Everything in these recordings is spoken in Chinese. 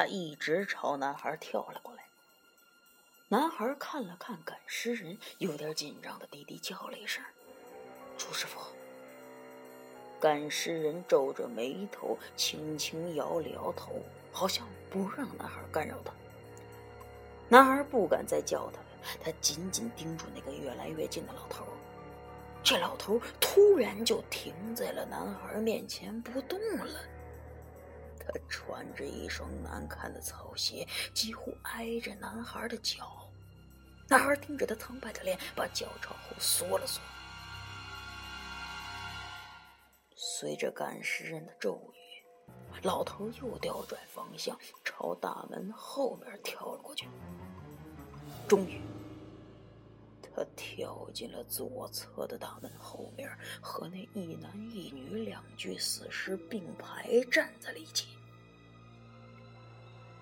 他一直朝男孩跳了过来。男孩看了看赶尸人，有点紧张的低低叫了一声：“朱师傅。”赶尸人皱着眉头，轻轻摇了摇头，好像不让男孩干扰他。男孩不敢再叫他了，他紧紧盯住那个越来越近的老头。这老头突然就停在了男孩面前不动了。他穿着一双难看的草鞋，几乎挨着男孩的脚。男孩盯着他苍白的脸，把脚朝后缩了缩。随着赶尸人的咒语，老头又调转方向，朝大门后面跳了过去。终于，他跳进了左侧的大门后面，和那一男一女两具死尸并排站在了一起。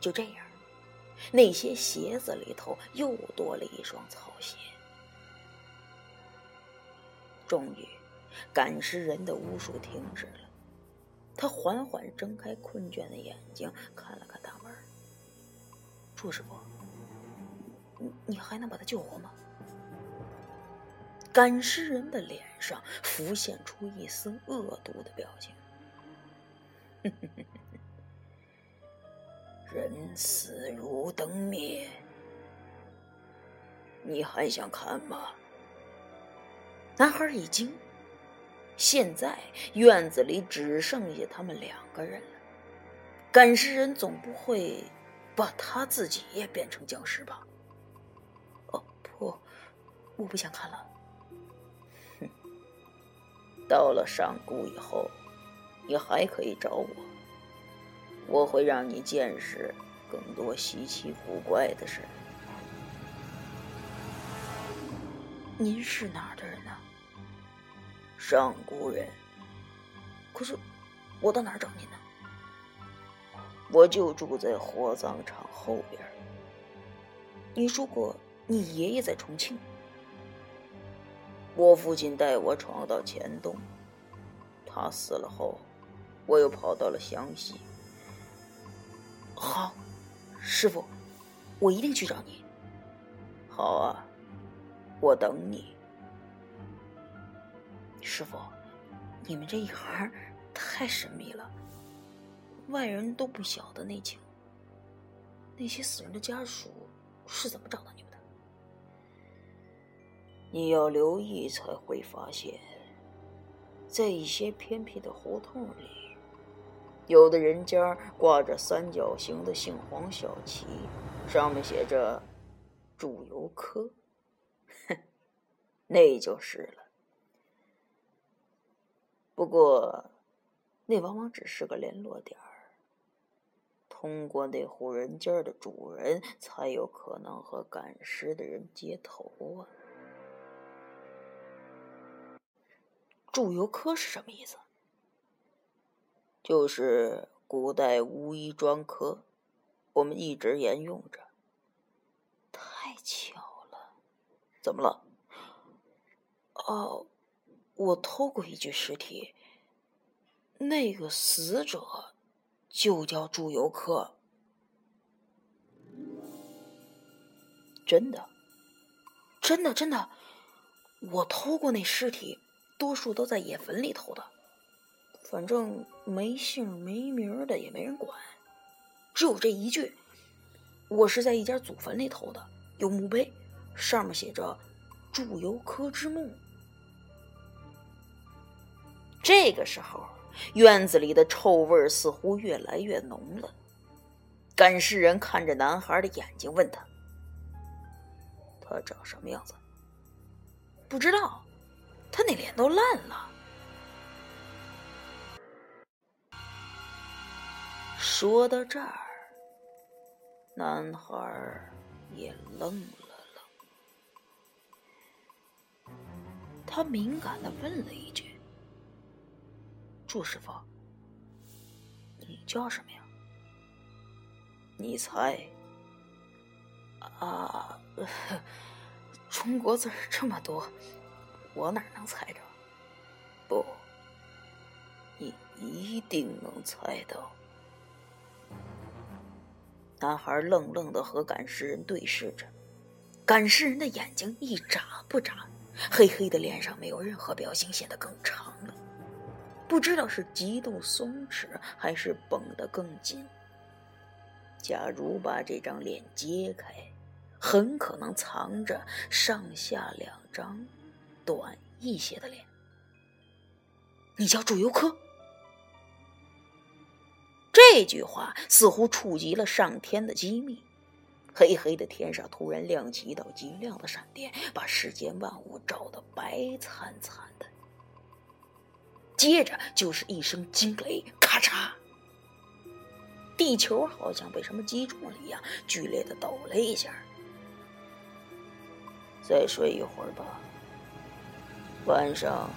就这样。那些鞋子里头又多了一双草鞋。终于，赶尸人的巫术停止了。他缓缓睁开困倦的眼睛，看了看大门。朱师傅，你你还能把他救活吗？赶尸人的脸上浮现出一丝恶毒的表情。人死如灯灭，你还想看吗？男孩一惊，现在院子里只剩下他们两个人了。赶尸人总不会把他自己也变成僵尸吧？哦不，我不想看了。哼，到了上古以后，你还可以找我。我会让你见识更多稀奇古怪的事。您是哪儿的人呢？上古人。可是，我到哪儿找您呢？我就住在火葬场后边。你说过你爷爷在重庆。我父亲带我闯到黔东，他死了后，我又跑到了湘西。好，师傅，我一定去找你。好啊，我等你。师傅，你们这一行太神秘了，外人都不晓得内情。那些死人的家属是怎么找到你们的？你要留意才会发现，在一些偏僻的胡同里。有的人家挂着三角形的杏黄小旗，上面写着“祝由科”，哼，那就是了。不过，那往往只是个联络点儿。通过那户人家的主人，才有可能和赶尸的人接头啊。祝由科是什么意思？就是古代巫医专科，我们一直沿用着。太巧了，怎么了？哦，我偷过一具尸体，那个死者就叫祝由客。真的，真的，真的，我偷过那尸体，多数都在野坟里偷的。反正没姓没名的也没人管，只有这一句。我是在一家祖坟里偷的，有墓碑，上面写着“祝由科之墓”。这个时候，院子里的臭味似乎越来越浓了。赶尸人看着男孩的眼睛，问他：“他长什么样子？”不知道，他那脸都烂了。说到这儿，男孩也愣了愣，他敏感的问了一句：“祝师傅，你叫什么呀？”你猜？啊，中国字这么多，我哪能猜着？不，你一定能猜到。男孩愣愣的和赶尸人对视着，赶尸人的眼睛一眨不眨，黑黑的脸上没有任何表情，显得更长了。不知道是极度松弛，还是绷得更紧。假如把这张脸揭开，很可能藏着上下两张短一些的脸。你叫祝由科？这句话似乎触及了上天的机密。黑黑的天上突然亮起一道极亮的闪电，把世间万物照得白惨惨的。接着就是一声惊雷，咔嚓！地球好像被什么击中了一样，剧烈的抖了一下。再睡一会儿吧，晚上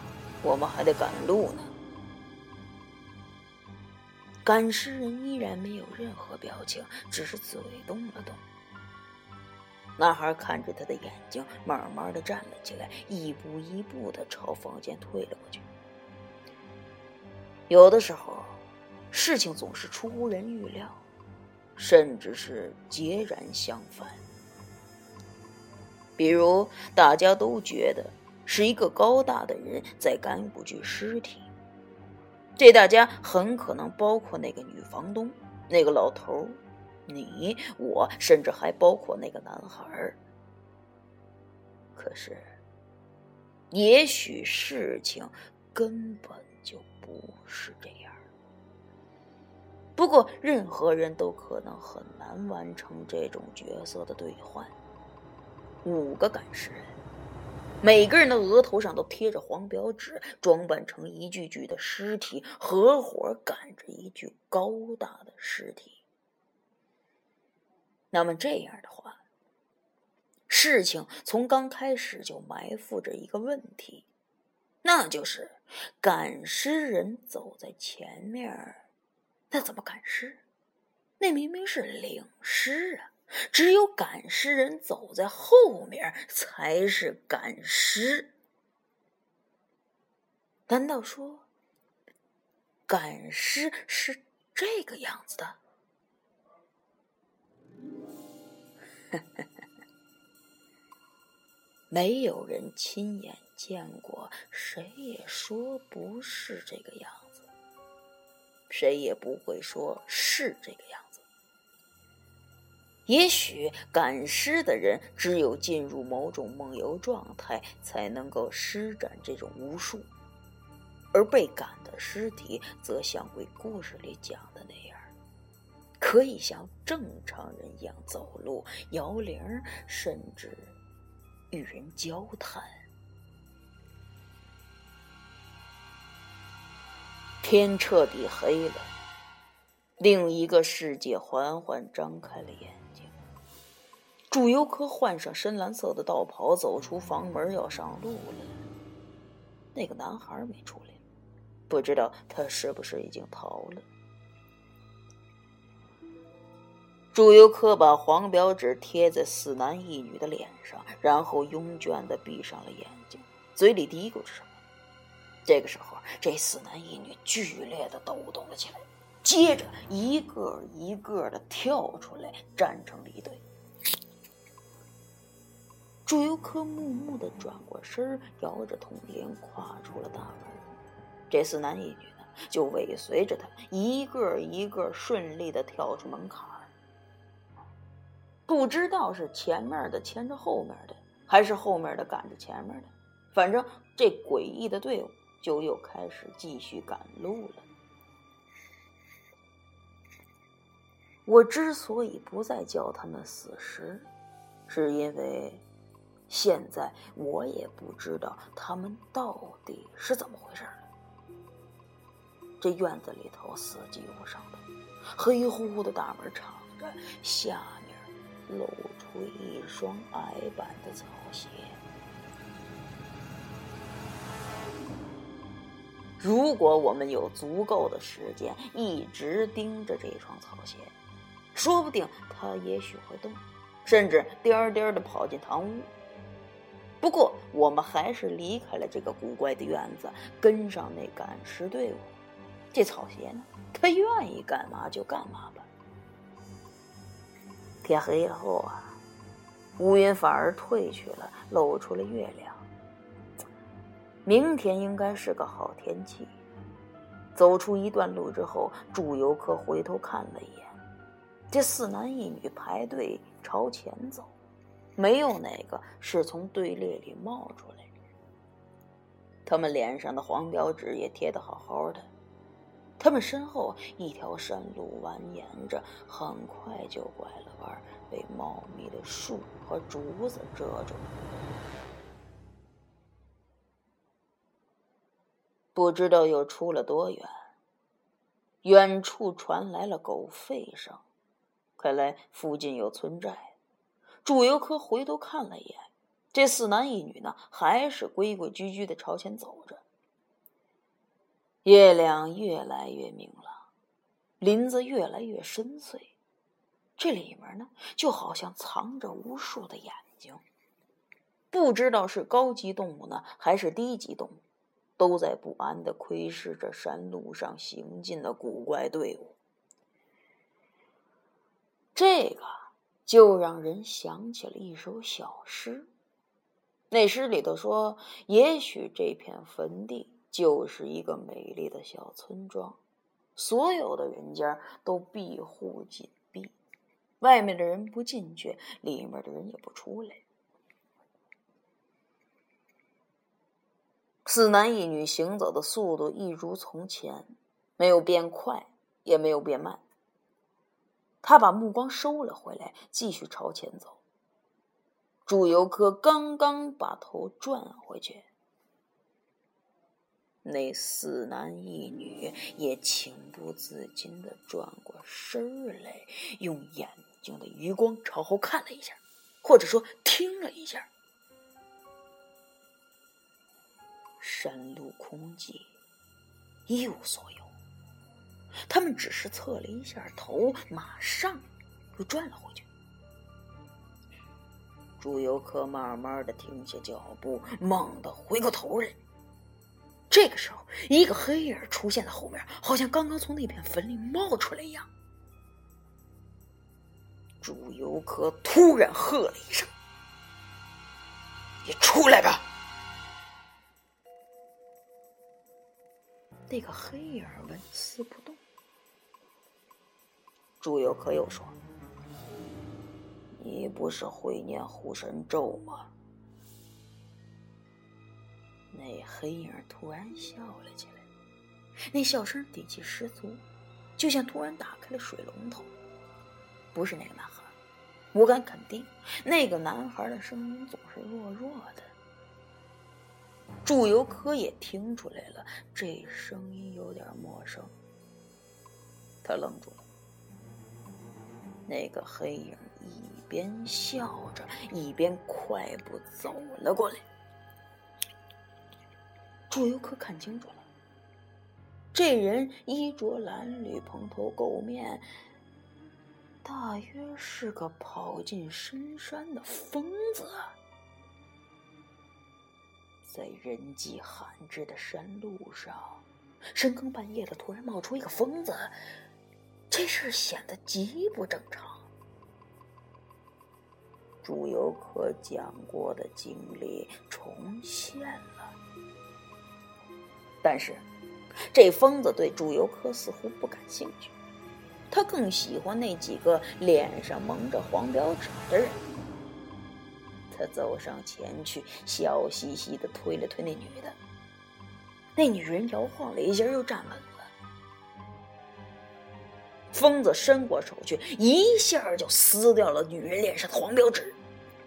我们还得赶路呢。赶尸人依然没有任何表情，只是嘴动了动。男孩看着他的眼睛，慢慢的站了起来，一步一步的朝房间退了过去。有的时候，事情总是出乎人预料，甚至是截然相反。比如，大家都觉得是一个高大的人在赶五具尸体。这大家很可能包括那个女房东、那个老头你我，甚至还包括那个男孩可是，也许事情根本就不是这样。不过，任何人都可能很难完成这种角色的兑换。五个赶尸人。每个人的额头上都贴着黄表纸，装扮成一具具的尸体，合伙赶着一具高大的尸体。那么这样的话，事情从刚开始就埋伏着一个问题，那就是赶尸人走在前面，那怎么赶尸？那明明是领尸啊！只有赶尸人走在后面才是赶尸。难道说赶尸是这个样子的？没有人亲眼见过，谁也说不是这个样子，谁也不会说是这个样子。也许赶尸的人只有进入某种梦游状态，才能够施展这种巫术，而被赶的尸体则像鬼故事里讲的那样，可以像正常人一样走路、摇铃，甚至与人交谈。天彻底黑了，另一个世界缓缓张开了眼。祝由科换上深蓝色的道袍，走出房门，要上路了。那个男孩没出来，不知道他是不是已经逃了。祝由科把黄表纸贴在四男一女的脸上，然后拥倦的闭上了眼睛，嘴里嘀咕着什么。这个时候，这四男一女剧烈的抖动了起来，接着一个一个的跳出来，站成了一队。祝由科木木的转过身，摇着铜铃，跨出了大门。这四男一女呢，就尾随着他，一个一个顺利的跳出门槛不知道是前面的牵着后面的，还是后面的赶着前面的，反正这诡异的队伍就又开始继续赶路了。我之所以不再叫他们死尸，是因为。现在我也不知道他们到底是怎么回事了。这院子里头死寂无声的，黑乎乎的大门敞着，下面露出一双矮板的草鞋。如果我们有足够的时间一直盯着这双草鞋，说不定它也许会动，甚至颠颠的跑进堂屋。不过，我们还是离开了这个古怪的院子，跟上那赶尸队伍。这草鞋呢？他愿意干嘛就干嘛吧。天黑了后啊，乌云反而退去了，露出了月亮。明天应该是个好天气。走出一段路之后，祝游客回头看了一眼，这四男一女排队朝前走，没有哪个是从队列里冒出来的人。他们脸上的黄标纸也贴得好好的。他们身后一条山路蜿蜒着，很快就拐了弯，被茂密的树和竹子遮住。不知道又出了多远，远处传来了狗吠声，看来附近有村寨。祝由科回头看了一眼，这四男一女呢，还是规规矩矩的朝前走着。月亮越来越明了，林子越来越深邃，这里面呢，就好像藏着无数的眼睛。不知道是高级动物呢，还是低级动物，都在不安的窥视着山路上行进的古怪队伍。这个就让人想起了一首小诗，那诗里头说：“也许这片坟地。”就是一个美丽的小村庄，所有的人家都闭户紧闭，外面的人不进去，里面的人也不出来。四男一女行走的速度一如从前，没有变快，也没有变慢。他把目光收了回来，继续朝前走。祝由科刚刚把头转回去。那四男一女也情不自禁的转过身来，用眼睛的余光朝后看了一下，或者说听了一下。山路空寂，一无所有。他们只是侧了一下头，马上又转了回去。朱游客慢慢的停下脚步，猛地回过头来。这个时候，一个黑影出现在后面，好像刚刚从那片坟里冒出来一样。朱由科突然喝了一声：“你出来吧！”那个黑影纹丝不动。朱由科又说：“你不是会念护身咒吗？”那黑影突然笑了起来，那笑声底气十足，就像突然打开了水龙头。不是那个男孩，我敢肯定，那个男孩的声音总是弱弱的。祝由科也听出来了，这声音有点陌生。他愣住了。那个黑影一边笑着，一边快步走了过来。朱由科看清楚了，这人衣着褴褛、蓬头垢面，大约是个跑进深山的疯子。在人迹罕至的山路上，深更半夜的突然冒出一个疯子，这事显得极不正常。朱由科讲过的经历重现了。但是，这疯子对朱由科似乎不感兴趣，他更喜欢那几个脸上蒙着黄标纸的人。他走上前去，笑嘻嘻的推了推那女的。那女人摇晃了一下，又站稳了。疯子伸过手去，一下就撕掉了女人脸上的黄标纸。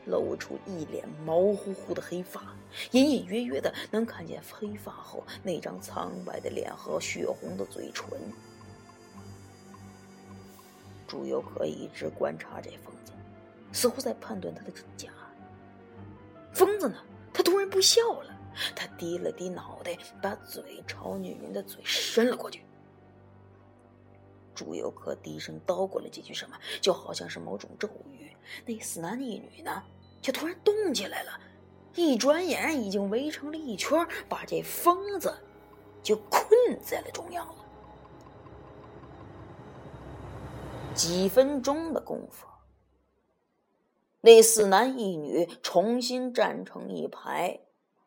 露出一脸毛乎乎的黑发，隐隐约约的能看见黑发后那张苍白的脸和血红的嘴唇。朱由可一直观察这疯子，似乎在判断他的真假。疯子呢？他突然不笑了，他低了低脑袋，把嘴朝女人的嘴伸了过去。朱游客低声叨咕了几句什么，就好像是某种咒语。那四男一女呢，就突然动起来了，一转眼已经围成了一圈，把这疯子就困在了中央了。几分钟的功夫，那四男一女重新站成一排，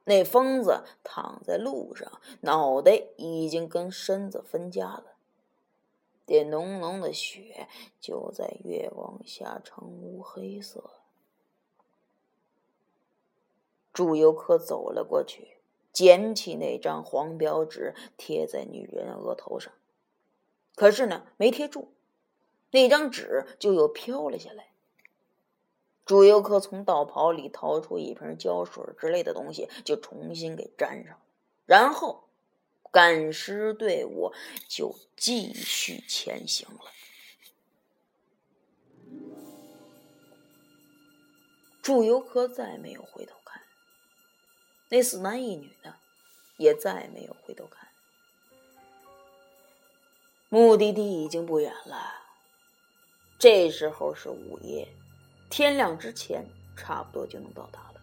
那疯子躺在路上，脑袋已经跟身子分家了。这浓浓的血就在月光下呈乌黑色。祝由科走了过去，捡起那张黄标纸，贴在女人额头上。可是呢，没贴住，那张纸就又飘了下来。朱由科从道袍里掏出一瓶胶水之类的东西，就重新给粘上，然后赶尸队伍就继续前行了。祝由科再没有回头看，那四男一女呢，也再没有回头看。目的地已经不远了，这时候是午夜。天亮之前，差不多就能到达了。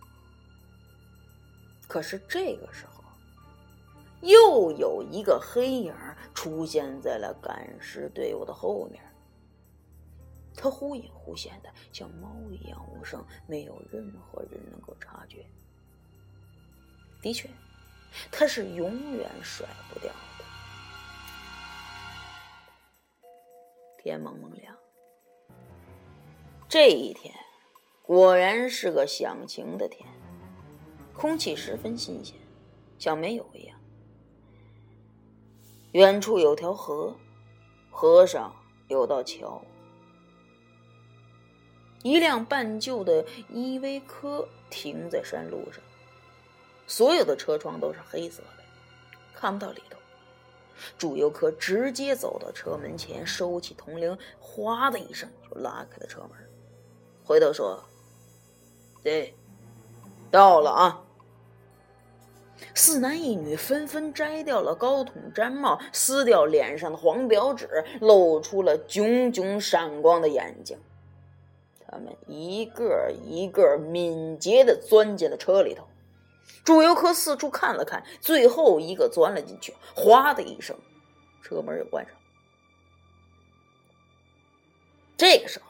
可是这个时候，又有一个黑影出现在了赶尸队伍的后面。他忽隐忽现的，像猫一样无声，没有任何人能够察觉。的确，他是永远甩不掉的。天蒙蒙亮。这一天，果然是个响晴的天，空气十分新鲜，像没有一样。远处有条河，河上有道桥，一辆半旧的依维柯停在山路上，所有的车窗都是黑色的，看不到里头。祝由科直接走到车门前，收起铜铃，哗的一声就拉开了车门。回头说：“对，到了啊！”四男一女纷纷摘掉了高筒毡帽，撕掉脸上的黄表纸，露出了炯炯闪光的眼睛。他们一个一个敏捷的钻进了车里头。朱由科四处看了看，最后一个钻了进去，哗的一声，车门又关上。这个时候。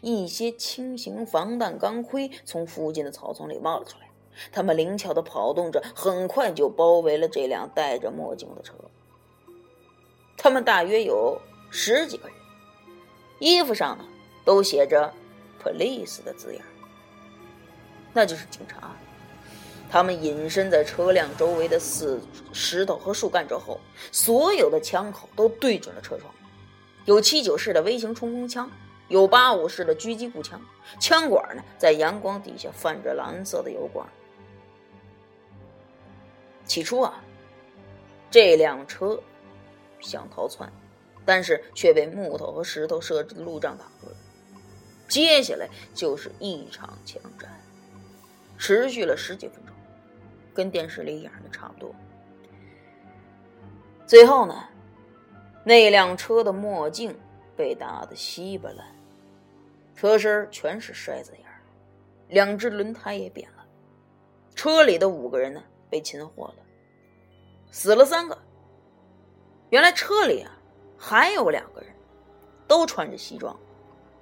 一些轻型防弹钢盔从附近的草丛里冒了出来，他们灵巧的跑动着，很快就包围了这辆戴着墨镜的车。他们大约有十几个人，衣服上呢都写着 “police” 的字样，那就是警察。他们隐身在车辆周围的四石头和树干之后，所有的枪口都对准了车窗，有七九式的微型冲锋枪。有八五式的狙击步枪，枪管呢在阳光底下泛着蓝色的油光。起初啊，这辆车想逃窜，但是却被木头和石头设置的路障挡住了。接下来就是一场枪战，持续了十几分钟，跟电视里演的差不多。最后呢，那辆车的墨镜被打得稀巴烂。车身全是筛子眼两只轮胎也扁了。车里的五个人呢，被擒获了，死了三个。原来车里啊，还有两个人，都穿着西装，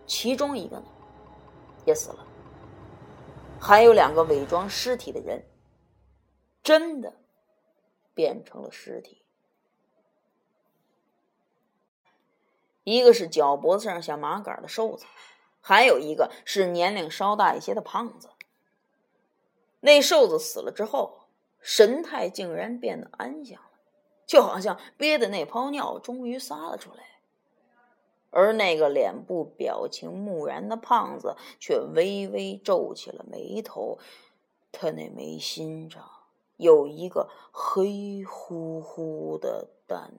其中一个呢，也死了。还有两个伪装尸体的人，真的变成了尸体。一个是脚脖子上像麻杆的瘦子。还有一个是年龄稍大一些的胖子。那瘦子死了之后，神态竟然变得安详了，就好像憋的那泡尿终于撒了出来。而那个脸部表情木然的胖子却微微皱起了眉头，他那眉心上有一个黑乎乎的蛋。